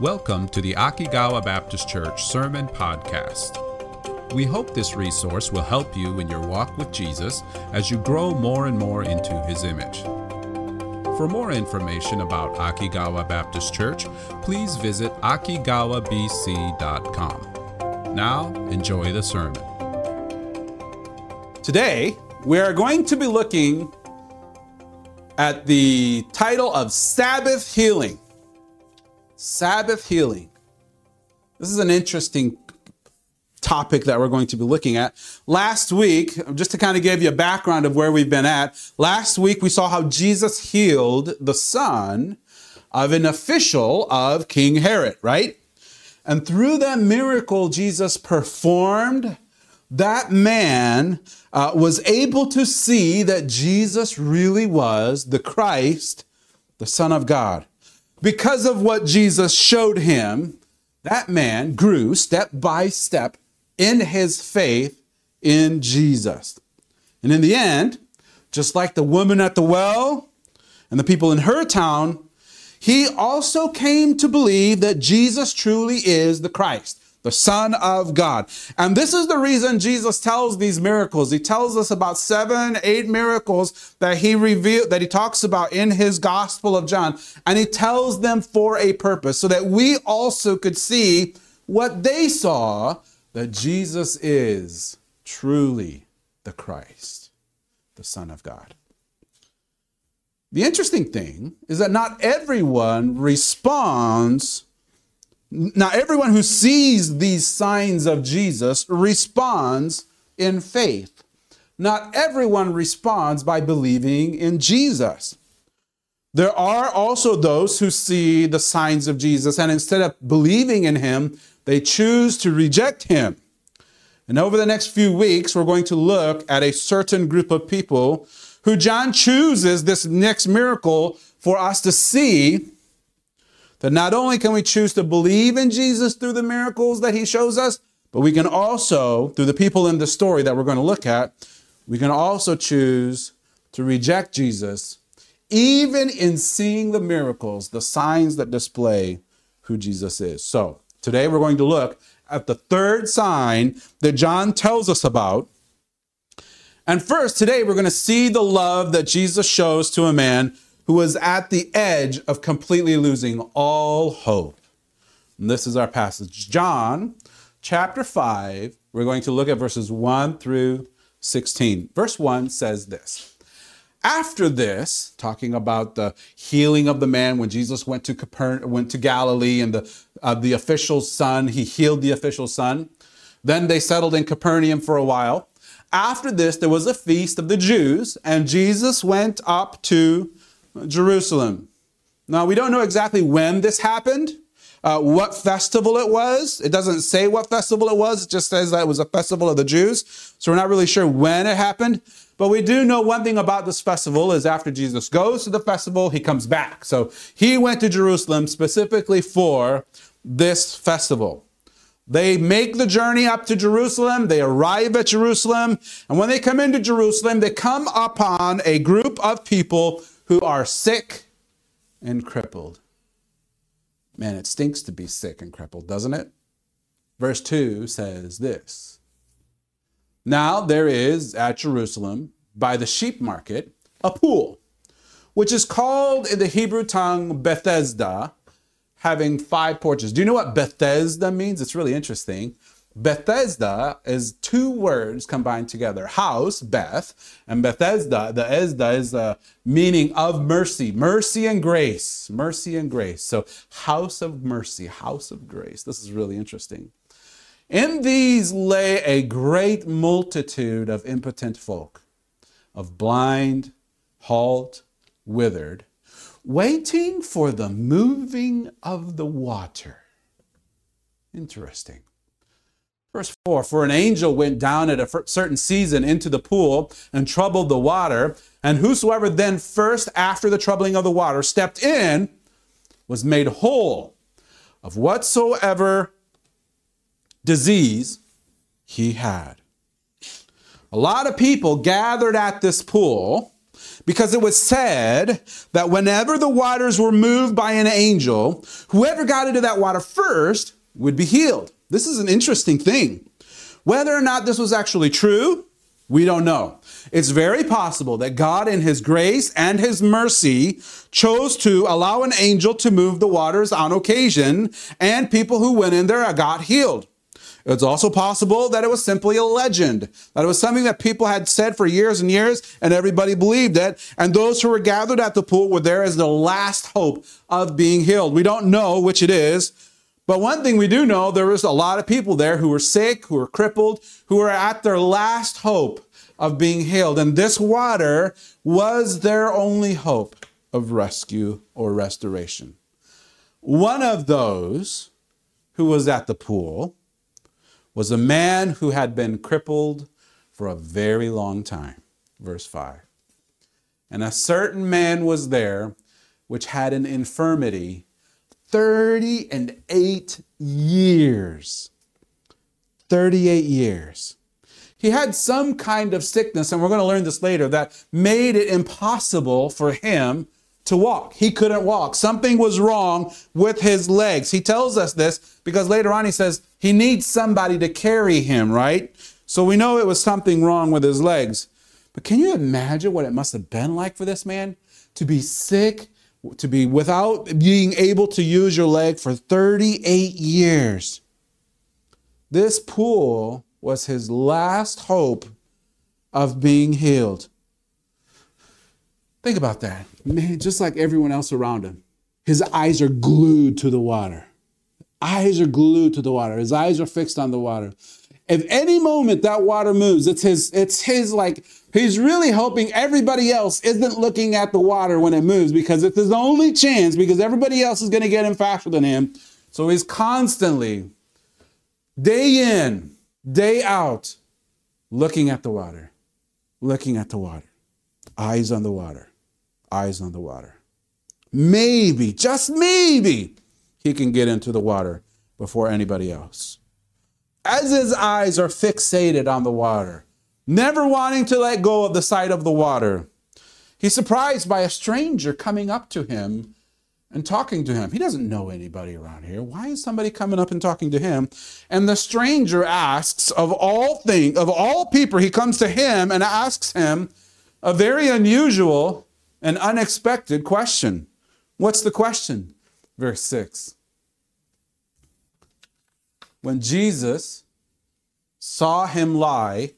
Welcome to the Akigawa Baptist Church Sermon Podcast. We hope this resource will help you in your walk with Jesus as you grow more and more into his image. For more information about Akigawa Baptist Church, please visit akigawabc.com. Now, enjoy the sermon. Today, we are going to be looking at the title of Sabbath Healing. Sabbath healing. This is an interesting topic that we're going to be looking at. Last week, just to kind of give you a background of where we've been at, last week we saw how Jesus healed the son of an official of King Herod, right? And through that miracle Jesus performed, that man uh, was able to see that Jesus really was the Christ, the Son of God. Because of what Jesus showed him, that man grew step by step in his faith in Jesus. And in the end, just like the woman at the well and the people in her town, he also came to believe that Jesus truly is the Christ the Son of God. And this is the reason Jesus tells these miracles. He tells us about seven, eight miracles that he revealed, that he talks about in his Gospel of John. And he tells them for a purpose so that we also could see what they saw that Jesus is truly the Christ, the Son of God. The interesting thing is that not everyone responds now, everyone who sees these signs of Jesus responds in faith. Not everyone responds by believing in Jesus. There are also those who see the signs of Jesus and instead of believing in him, they choose to reject him. And over the next few weeks, we're going to look at a certain group of people who John chooses this next miracle for us to see that not only can we choose to believe in Jesus through the miracles that he shows us, but we can also, through the people in the story that we're going to look at, we can also choose to reject Jesus, even in seeing the miracles, the signs that display who Jesus is. So, today we're going to look at the third sign that John tells us about. And first, today we're going to see the love that Jesus shows to a man who was at the edge of completely losing all hope. And this is our passage. John chapter 5, we're going to look at verses 1 through 16. Verse 1 says this. After this, talking about the healing of the man when Jesus went to Capern- went to Galilee and the uh, the official's son, he healed the official's son. Then they settled in Capernaum for a while. After this, there was a feast of the Jews, and Jesus went up to Jerusalem. Now, we don't know exactly when this happened, uh, what festival it was. It doesn't say what festival it was, it just says that it was a festival of the Jews. So we're not really sure when it happened. But we do know one thing about this festival is after Jesus goes to the festival, he comes back. So he went to Jerusalem specifically for this festival. They make the journey up to Jerusalem. They arrive at Jerusalem. And when they come into Jerusalem, they come upon a group of people who are sick and crippled. Man, it stinks to be sick and crippled, doesn't it? Verse 2 says this Now there is at Jerusalem, by the sheep market, a pool, which is called in the Hebrew tongue Bethesda, having five porches. Do you know what Bethesda means? It's really interesting. Bethesda is two words combined together house, Beth, and Bethesda. The Esda is the meaning of mercy, mercy and grace, mercy and grace. So, house of mercy, house of grace. This is really interesting. In these lay a great multitude of impotent folk, of blind, halt, withered, waiting for the moving of the water. Interesting. Verse 4 For an angel went down at a certain season into the pool and troubled the water, and whosoever then first after the troubling of the water stepped in was made whole of whatsoever disease he had. A lot of people gathered at this pool, because it was said that whenever the waters were moved by an angel, whoever got into that water first would be healed. This is an interesting thing. Whether or not this was actually true, we don't know. It's very possible that God, in His grace and His mercy, chose to allow an angel to move the waters on occasion, and people who went in there got healed. It's also possible that it was simply a legend, that it was something that people had said for years and years, and everybody believed it. And those who were gathered at the pool were there as the last hope of being healed. We don't know which it is, but one thing we do know there was a lot of people there who were sick, who were crippled, who were at their last hope of being healed. And this water was their only hope of rescue or restoration. One of those who was at the pool was a man who had been crippled for a very long time. Verse 5. And a certain man was there which had an infirmity 30 and 8 years. 38 years. He had some kind of sickness, and we're going to learn this later, that made it impossible for him to walk. He couldn't walk. Something was wrong with his legs. He tells us this because later on he says he needs somebody to carry him, right? So we know it was something wrong with his legs. But can you imagine what it must have been like for this man to be sick to be without being able to use your leg for 38 years. This pool was his last hope of being healed. Think about that. Man, just like everyone else around him, his eyes are glued to the water. Eyes are glued to the water. His eyes are fixed on the water. If any moment that water moves, it's his, it's his like He's really hoping everybody else isn't looking at the water when it moves because it's his only chance because everybody else is going to get him faster than him. So he's constantly, day in, day out, looking at the water, looking at the water, eyes on the water, eyes on the water. Maybe, just maybe, he can get into the water before anybody else. As his eyes are fixated on the water, never wanting to let go of the sight of the water. He's surprised by a stranger coming up to him and talking to him. He doesn't know anybody around here. Why is somebody coming up and talking to him? And the stranger asks of all things, of all people, he comes to him and asks him a very unusual and unexpected question. What's the question? Verse 6. When Jesus saw him lie,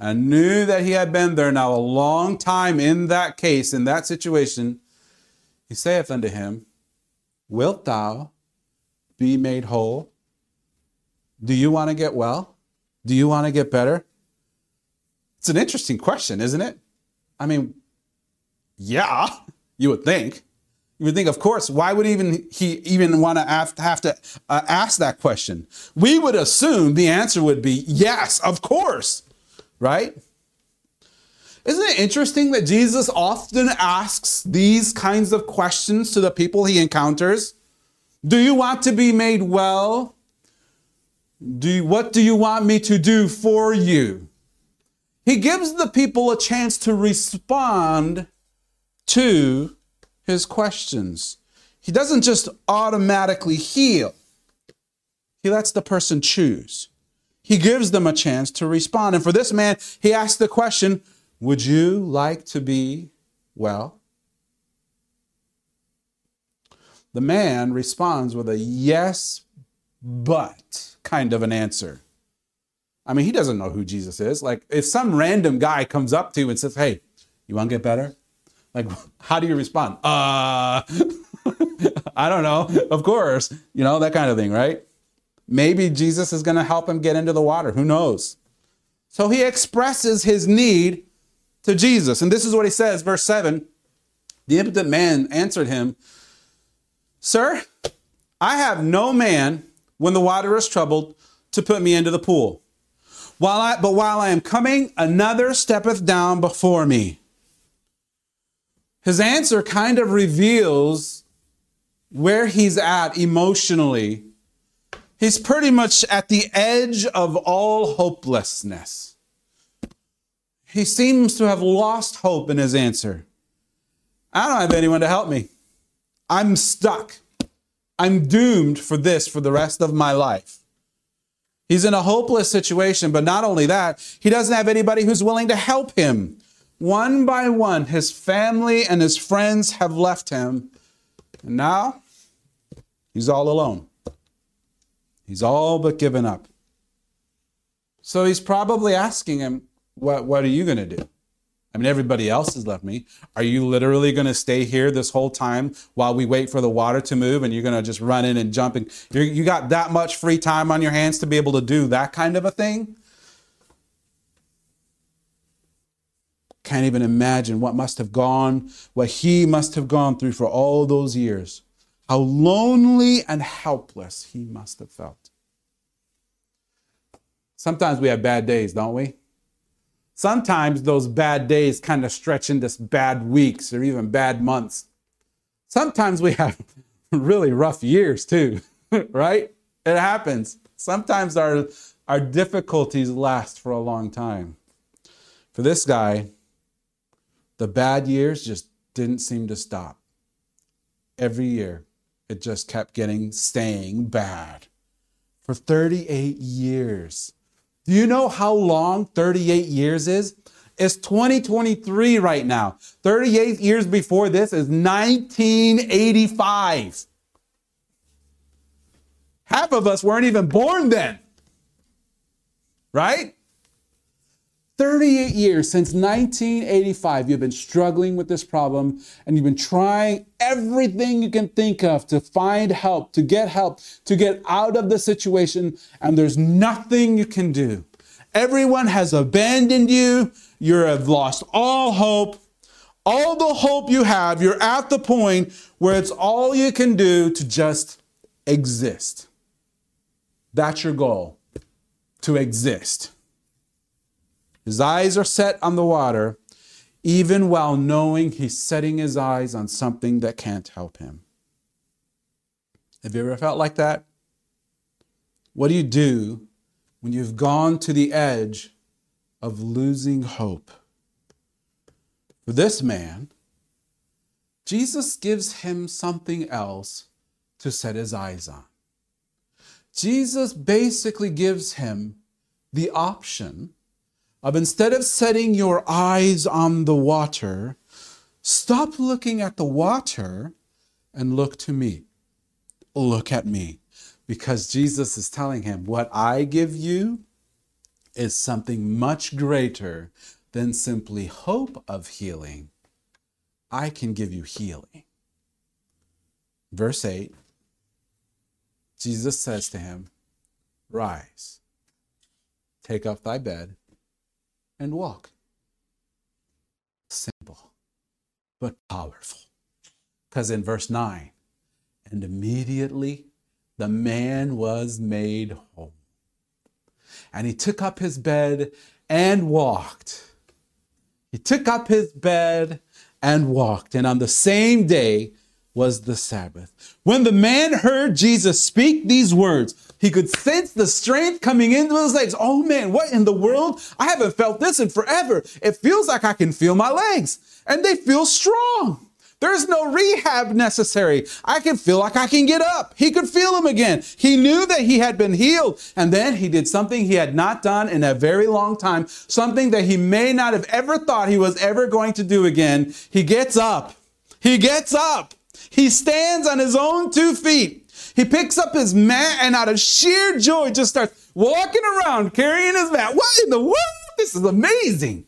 and knew that he had been there now a long time in that case, in that situation, he saith unto him, Wilt thou be made whole? Do you want to get well? Do you want to get better? It's an interesting question, isn't it? I mean, yeah, you would think. You would think, of course, why would even he even want to have, to uh, ask that question? We would assume the answer would be yes, of course right? Isn't it interesting that Jesus often asks these kinds of questions to the people he encounters? Do you want to be made well? Do you, what do you want me to do for you? He gives the people a chance to respond to his questions. He doesn't just automatically heal. He lets the person choose he gives them a chance to respond. And for this man, he asked the question Would you like to be well? The man responds with a yes, but kind of an answer. I mean, he doesn't know who Jesus is. Like, if some random guy comes up to you and says, Hey, you want to get better? Like, how do you respond? Uh, I don't know. Of course, you know, that kind of thing, right? Maybe Jesus is going to help him get into the water. Who knows? So he expresses his need to Jesus. And this is what he says, verse 7 The impotent man answered him, Sir, I have no man when the water is troubled to put me into the pool. While I, but while I am coming, another steppeth down before me. His answer kind of reveals where he's at emotionally He's pretty much at the edge of all hopelessness. He seems to have lost hope in his answer. I don't have anyone to help me. I'm stuck. I'm doomed for this for the rest of my life. He's in a hopeless situation, but not only that, he doesn't have anybody who's willing to help him. One by one, his family and his friends have left him. And now he's all alone. He's all but given up. So he's probably asking him, What, what are you going to do? I mean, everybody else has left me. Are you literally going to stay here this whole time while we wait for the water to move and you're going to just run in and jump? And you got that much free time on your hands to be able to do that kind of a thing? Can't even imagine what must have gone, what he must have gone through for all those years. How lonely and helpless he must have felt. Sometimes we have bad days, don't we? Sometimes those bad days kind of stretch into bad weeks or even bad months. Sometimes we have really rough years too, right? It happens. Sometimes our, our difficulties last for a long time. For this guy, the bad years just didn't seem to stop. Every year, it just kept getting, staying bad. For 38 years. Do you know how long 38 years is? It's 2023 right now. 38 years before this is 1985. Half of us weren't even born then. Right? 38 years since 1985, you've been struggling with this problem and you've been trying everything you can think of to find help, to get help, to get out of the situation, and there's nothing you can do. Everyone has abandoned you. You have lost all hope. All the hope you have, you're at the point where it's all you can do to just exist. That's your goal, to exist. His eyes are set on the water, even while knowing he's setting his eyes on something that can't help him. Have you ever felt like that? What do you do when you've gone to the edge of losing hope? For this man, Jesus gives him something else to set his eyes on. Jesus basically gives him the option of instead of setting your eyes on the water, stop looking at the water and look to me. Look at me. Because Jesus is telling him, what I give you is something much greater than simply hope of healing. I can give you healing. Verse 8 Jesus says to him, Rise, take up thy bed and walk. Simple, but powerful. Because in verse 9, and immediately the man was made whole. And he took up his bed and walked. He took up his bed and walked. And on the same day was the Sabbath. When the man heard Jesus speak these words, he could sense the strength coming into his legs. Oh man, what in the world? I haven't felt this in forever. It feels like I can feel my legs and they feel strong. There's no rehab necessary. I can feel like I can get up. He could feel him again. He knew that he had been healed. And then he did something he had not done in a very long time, something that he may not have ever thought he was ever going to do again. He gets up. He gets up. He stands on his own two feet. He picks up his mat and out of sheer joy just starts walking around carrying his mat. What in the world? This is amazing.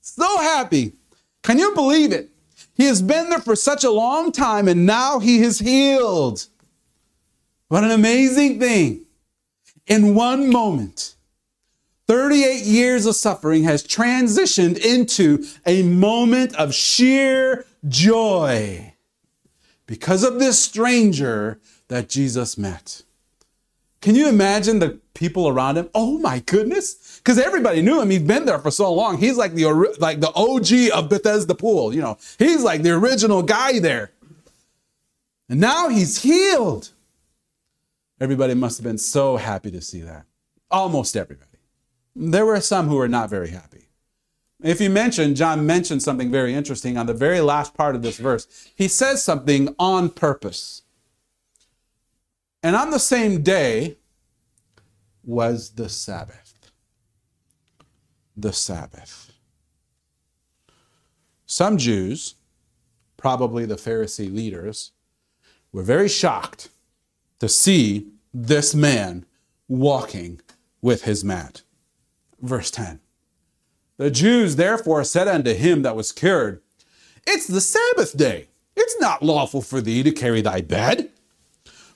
So happy. Can you believe it? He has been there for such a long time and now he is healed. What an amazing thing. In one moment, 38 years of suffering has transitioned into a moment of sheer joy because of this stranger that Jesus met. Can you imagine the people around him? Oh my goodness. Because everybody knew him. He's been there for so long. He's like the, like the OG of Bethesda Pool. You know, he's like the original guy there. And now he's healed. Everybody must have been so happy to see that. Almost everybody. There were some who were not very happy. If you mention, John mentioned something very interesting on the very last part of this verse. He says something on purpose. And on the same day was the Sabbath. The Sabbath. Some Jews, probably the Pharisee leaders, were very shocked to see this man walking with his mat. Verse 10. The Jews therefore said unto him that was cured, It's the Sabbath day. It's not lawful for thee to carry thy bed.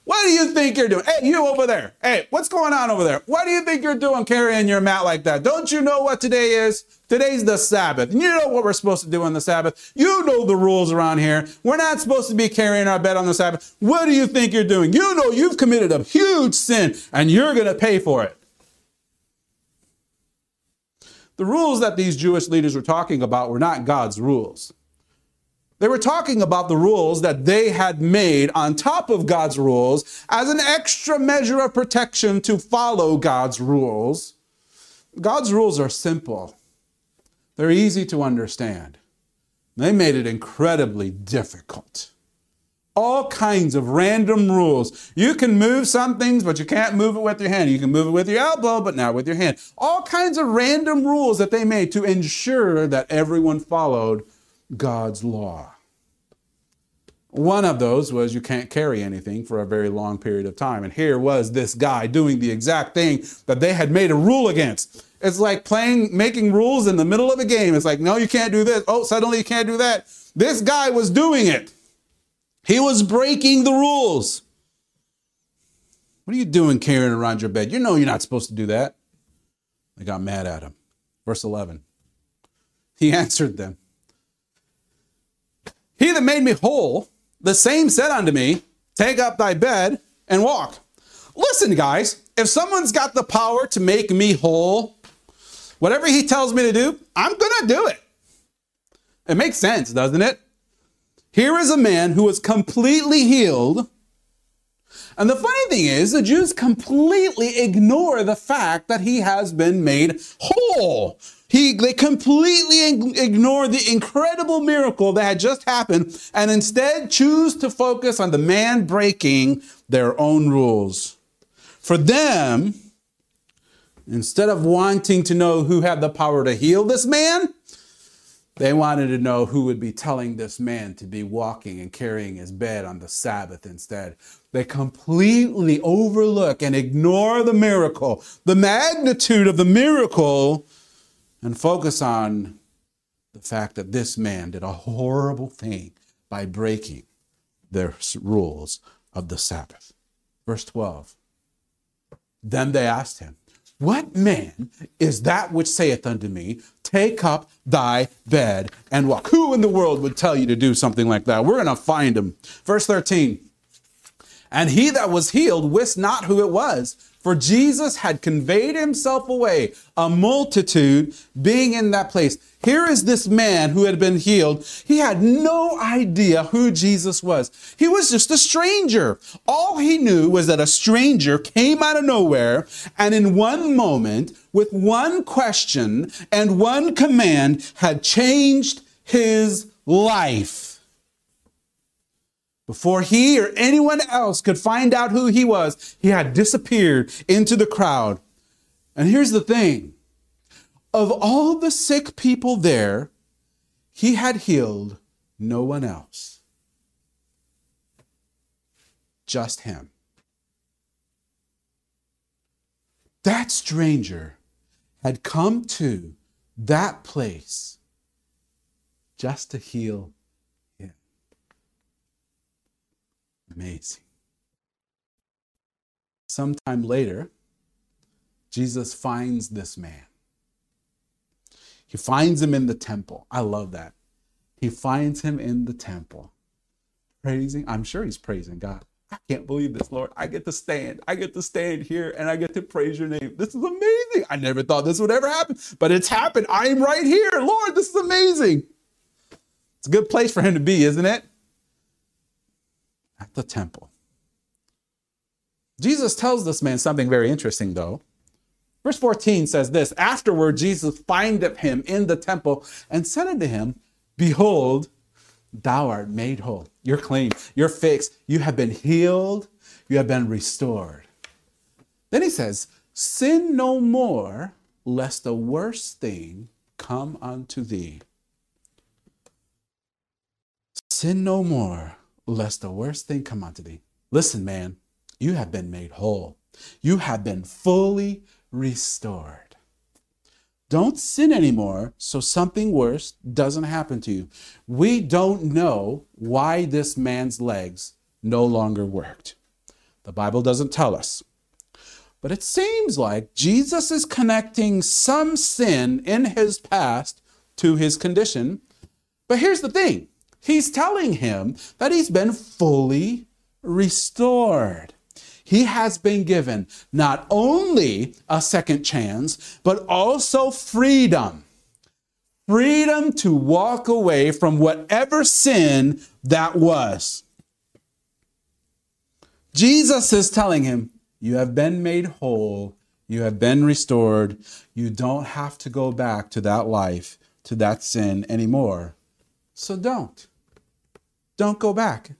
What do you think you're doing? Hey, you over there. Hey, what's going on over there? What do you think you're doing carrying your mat like that? Don't you know what today is? Today's the Sabbath. And you know what we're supposed to do on the Sabbath. You know the rules around here. We're not supposed to be carrying our bed on the Sabbath. What do you think you're doing? You know you've committed a huge sin and you're going to pay for it. The rules that these Jewish leaders were talking about were not God's rules. They were talking about the rules that they had made on top of God's rules as an extra measure of protection to follow God's rules. God's rules are simple, they're easy to understand. They made it incredibly difficult all kinds of random rules. You can move some things, but you can't move it with your hand. You can move it with your elbow, but not with your hand. All kinds of random rules that they made to ensure that everyone followed God's law. One of those was you can't carry anything for a very long period of time. And here was this guy doing the exact thing that they had made a rule against. It's like playing, making rules in the middle of a game. It's like, no, you can't do this. Oh, suddenly you can't do that. This guy was doing it. He was breaking the rules. What are you doing carrying around your bed? You know you're not supposed to do that. They got mad at him. Verse 11. He answered them He that made me whole, the same said unto me, Take up thy bed and walk. Listen, guys, if someone's got the power to make me whole, whatever he tells me to do, I'm going to do it. It makes sense, doesn't it? Here is a man who was completely healed. And the funny thing is, the Jews completely ignore the fact that he has been made whole. He, they completely ignore the incredible miracle that had just happened and instead choose to focus on the man breaking their own rules. For them, instead of wanting to know who had the power to heal this man, they wanted to know who would be telling this man to be walking and carrying his bed on the Sabbath instead. They completely overlook and ignore the miracle, the magnitude of the miracle, and focus on the fact that this man did a horrible thing by breaking their rules of the Sabbath. Verse 12. Then they asked him, what man is that which saith unto me, Take up thy bed and walk? Who in the world would tell you to do something like that? We're going to find him. Verse 13. And he that was healed wist not who it was, for Jesus had conveyed himself away, a multitude being in that place. Here is this man who had been healed. He had no idea who Jesus was. He was just a stranger. All he knew was that a stranger came out of nowhere and in one moment, with one question and one command, had changed his life. Before he or anyone else could find out who he was, he had disappeared into the crowd. And here's the thing of all the sick people there, he had healed no one else, just him. That stranger had come to that place just to heal Amazing. Sometime later, Jesus finds this man. He finds him in the temple. I love that. He finds him in the temple, praising. I'm sure he's praising God. I can't believe this, Lord. I get to stand. I get to stand here and I get to praise your name. This is amazing. I never thought this would ever happen, but it's happened. I am right here. Lord, this is amazing. It's a good place for him to be, isn't it? At the temple. Jesus tells this man something very interesting, though. Verse 14 says this Afterward, Jesus findeth him in the temple and said unto him, Behold, thou art made whole. You're clean. You're fixed. You have been healed. You have been restored. Then he says, Sin no more, lest the worst thing come unto thee. Sin no more, lest the worst thing come unto thee. Listen, man, you have been made whole. You have been fully restored. Don't sin anymore so something worse doesn't happen to you. We don't know why this man's legs no longer worked. The Bible doesn't tell us. But it seems like Jesus is connecting some sin in his past to his condition. But here's the thing he's telling him that he's been fully restored. He has been given not only a second chance, but also freedom. Freedom to walk away from whatever sin that was. Jesus is telling him, You have been made whole. You have been restored. You don't have to go back to that life, to that sin anymore. So don't. Don't go back.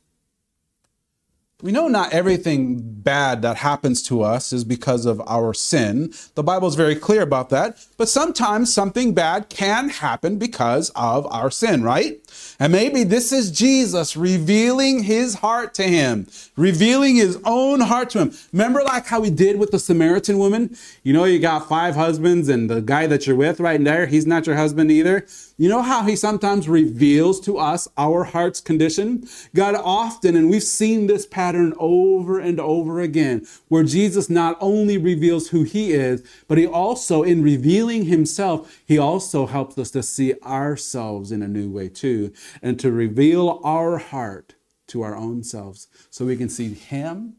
We know not everything bad that happens to us is because of our sin. The Bible is very clear about that. But sometimes something bad can happen because of our sin, right? And maybe this is Jesus revealing his heart to him, revealing his own heart to him. Remember, like how he did with the Samaritan woman? You know, you got five husbands, and the guy that you're with right there, he's not your husband either. You know how he sometimes reveals to us our heart's condition? God often, and we've seen this pattern over and over again, where Jesus not only reveals who he is, but he also, in revealing himself, he also helps us to see ourselves in a new way too, and to reveal our heart to our own selves so we can see him,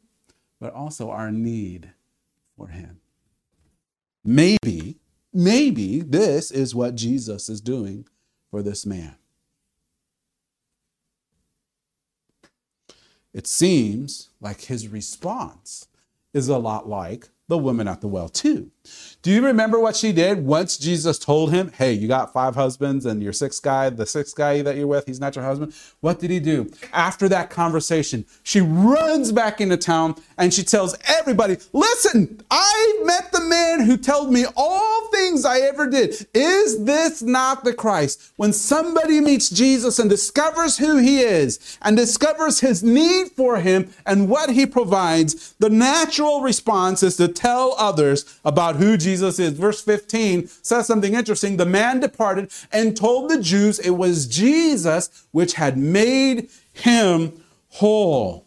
but also our need for him. Maybe Maybe this is what Jesus is doing for this man. It seems like his response is a lot like the woman at the well, too. Do you remember what she did once Jesus told him, Hey, you got five husbands, and your sixth guy, the sixth guy that you're with, he's not your husband? What did he do? After that conversation, she runs back into town and she tells everybody, Listen, I met the man who told me all things I ever did. Is this not the Christ? When somebody meets Jesus and discovers who he is and discovers his need for him and what he provides, the natural response is to tell others about who Jesus is. Verse 15 says something interesting. The man departed and told the Jews it was Jesus which had made him whole.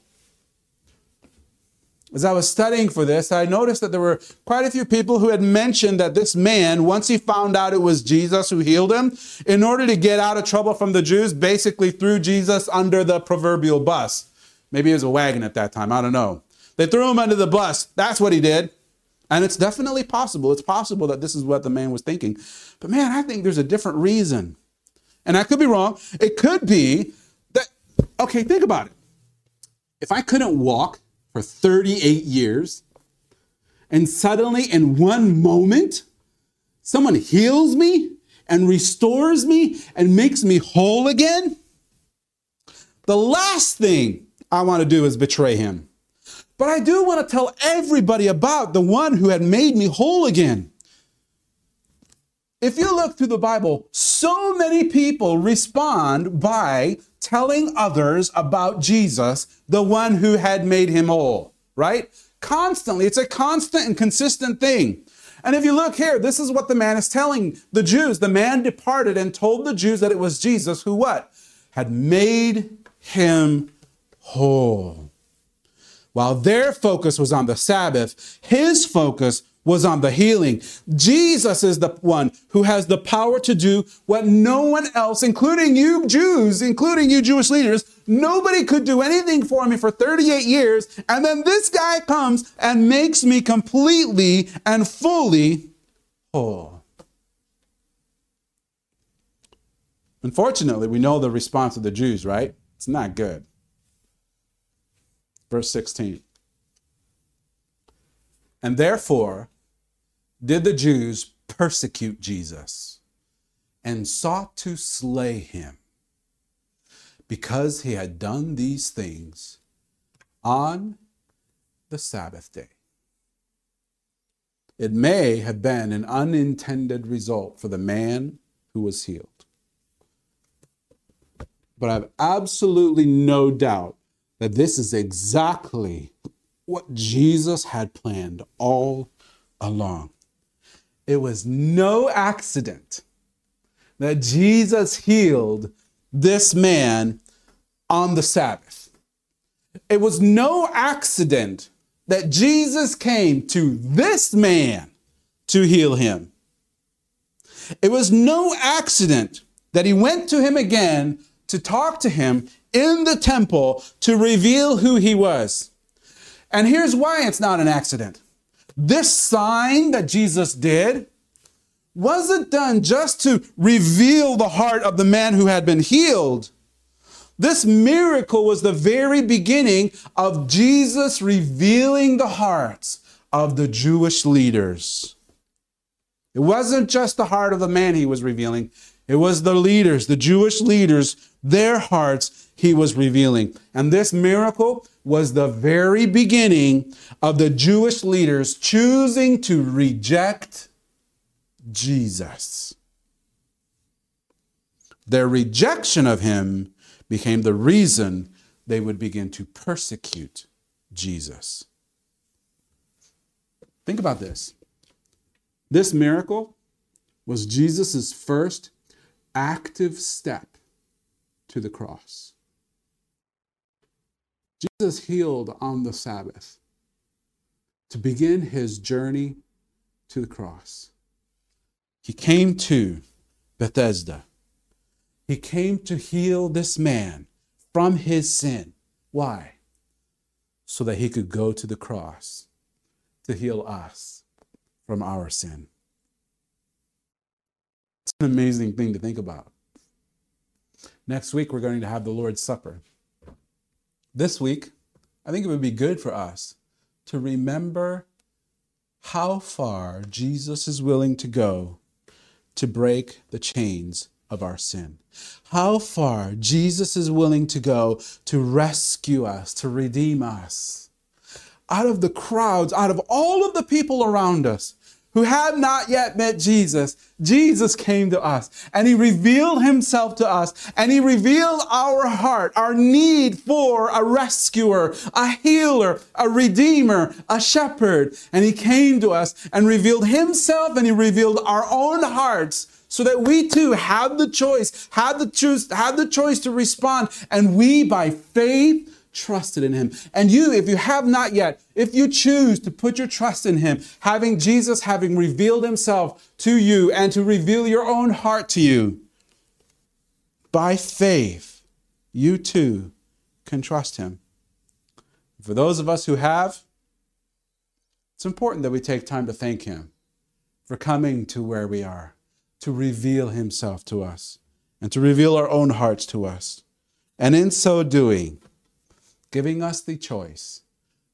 As I was studying for this, I noticed that there were quite a few people who had mentioned that this man, once he found out it was Jesus who healed him, in order to get out of trouble from the Jews, basically threw Jesus under the proverbial bus. Maybe it was a wagon at that time, I don't know. They threw him under the bus. That's what he did. And it's definitely possible. It's possible that this is what the man was thinking. But man, I think there's a different reason. And I could be wrong. It could be that, okay, think about it. If I couldn't walk for 38 years and suddenly in one moment, someone heals me and restores me and makes me whole again, the last thing I want to do is betray him. But I do want to tell everybody about the one who had made me whole again. If you look through the Bible, so many people respond by telling others about Jesus, the one who had made him whole, right? Constantly. It's a constant and consistent thing. And if you look here, this is what the man is telling the Jews. The man departed and told the Jews that it was Jesus who what? Had made him whole. While their focus was on the Sabbath, his focus was on the healing. Jesus is the one who has the power to do what no one else, including you Jews, including you Jewish leaders, nobody could do anything for me for 38 years. And then this guy comes and makes me completely and fully whole. Unfortunately, we know the response of the Jews, right? It's not good. Verse 16. And therefore, did the Jews persecute Jesus and sought to slay him because he had done these things on the Sabbath day. It may have been an unintended result for the man who was healed. But I have absolutely no doubt that this is exactly what Jesus had planned all along. It was no accident that Jesus healed this man on the Sabbath. It was no accident that Jesus came to this man to heal him. It was no accident that he went to him again to talk to him in the temple to reveal who he was. And here's why it's not an accident. This sign that Jesus did wasn't done just to reveal the heart of the man who had been healed. This miracle was the very beginning of Jesus revealing the hearts of the Jewish leaders. It wasn't just the heart of the man he was revealing, it was the leaders, the Jewish leaders, their hearts he was revealing. And this miracle was the very beginning of the Jewish leaders choosing to reject Jesus. Their rejection of him became the reason they would begin to persecute Jesus. Think about this. This miracle was Jesus' first active step to the cross. Jesus healed on the Sabbath to begin his journey to the cross. He came to Bethesda he came to heal this man from his sin. Why? So that he could go to the cross to heal us from our sin. It's an amazing thing to think about. Next week, we're going to have the Lord's Supper. This week, I think it would be good for us to remember how far Jesus is willing to go to break the chains of our sin. How far Jesus is willing to go to rescue us, to redeem us. Out of the crowds, out of all of the people around us who had not yet met Jesus, Jesus came to us and he revealed himself to us and he revealed our heart, our need for a rescuer, a healer, a redeemer, a shepherd. And he came to us and revealed himself and he revealed our own hearts so that we too have the choice, have the choose, have the choice to respond, and we by faith trusted in him. And you, if you have not yet, if you choose to put your trust in him, having Jesus having revealed himself to you and to reveal your own heart to you, by faith, you too can trust him. For those of us who have, it's important that we take time to thank him for coming to where we are to reveal himself to us and to reveal our own hearts to us. And in so doing, giving us the choice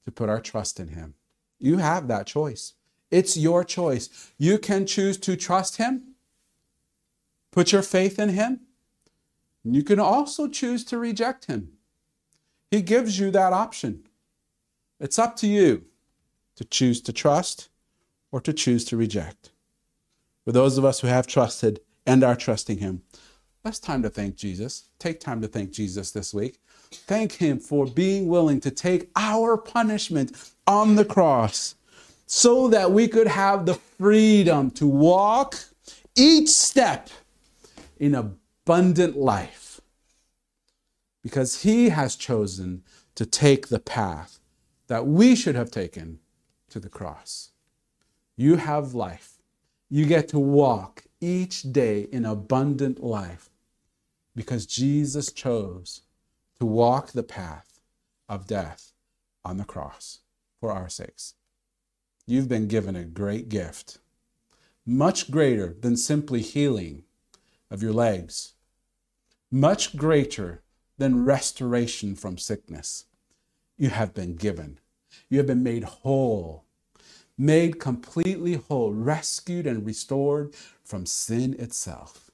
to put our trust in him. You have that choice. It's your choice. You can choose to trust him, put your faith in him. You can also choose to reject him. He gives you that option. It's up to you to choose to trust or to choose to reject for those of us who have trusted and are trusting Him. That's time to thank Jesus. Take time to thank Jesus this week. Thank Him for being willing to take our punishment on the cross so that we could have the freedom to walk each step in abundant life. Because He has chosen to take the path that we should have taken to the cross. You have life you get to walk each day in abundant life because Jesus chose to walk the path of death on the cross for our sakes. You've been given a great gift, much greater than simply healing of your legs, much greater than restoration from sickness. You have been given, you have been made whole made completely whole, rescued and restored from sin itself.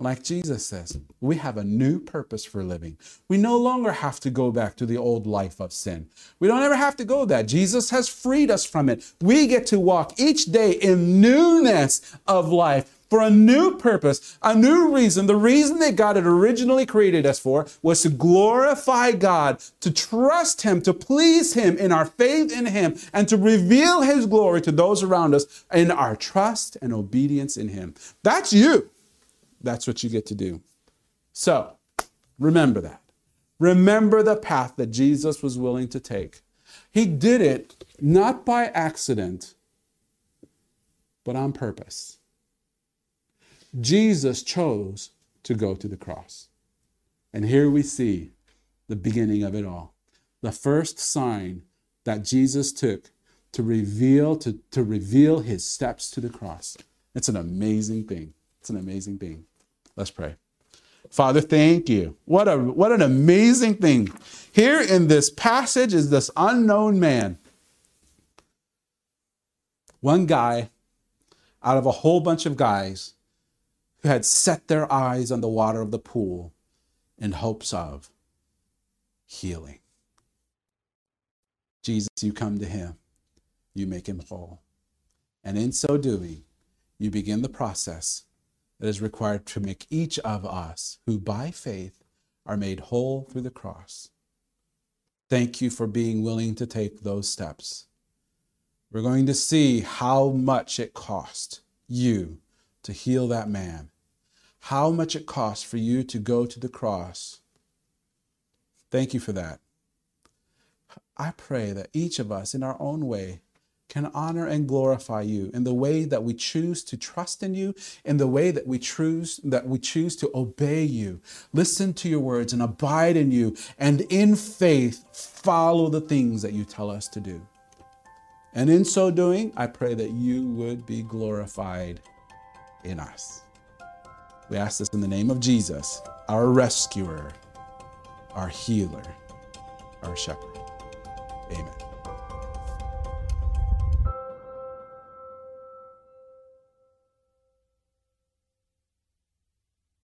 Like Jesus says, we have a new purpose for living. We no longer have to go back to the old life of sin. We don't ever have to go that. Jesus has freed us from it. We get to walk each day in newness of life for a new purpose, a new reason. The reason that God had originally created us for was to glorify God, to trust Him, to please Him in our faith in Him, and to reveal His glory to those around us in our trust and obedience in Him. That's you. That's what you get to do. So remember that. Remember the path that Jesus was willing to take. He did it not by accident, but on purpose. Jesus chose to go to the cross. And here we see the beginning of it all. The first sign that Jesus took to reveal to, to reveal his steps to the cross. It's an amazing thing. It's an amazing thing. Let's pray. Father, thank you. What a what an amazing thing. Here in this passage is this unknown man. One guy out of a whole bunch of guys who had set their eyes on the water of the pool in hopes of healing. Jesus, you come to him, you make him whole. And in so doing, you begin the process that is required to make each of us who by faith are made whole through the cross. Thank you for being willing to take those steps. We're going to see how much it cost you to heal that man, how much it cost for you to go to the cross. Thank you for that. I pray that each of us, in our own way, can honor and glorify you in the way that we choose to trust in you, in the way that we choose that we choose to obey you, listen to your words and abide in you, and in faith follow the things that you tell us to do. And in so doing, I pray that you would be glorified in us. We ask this in the name of Jesus, our rescuer, our healer, our shepherd. Amen.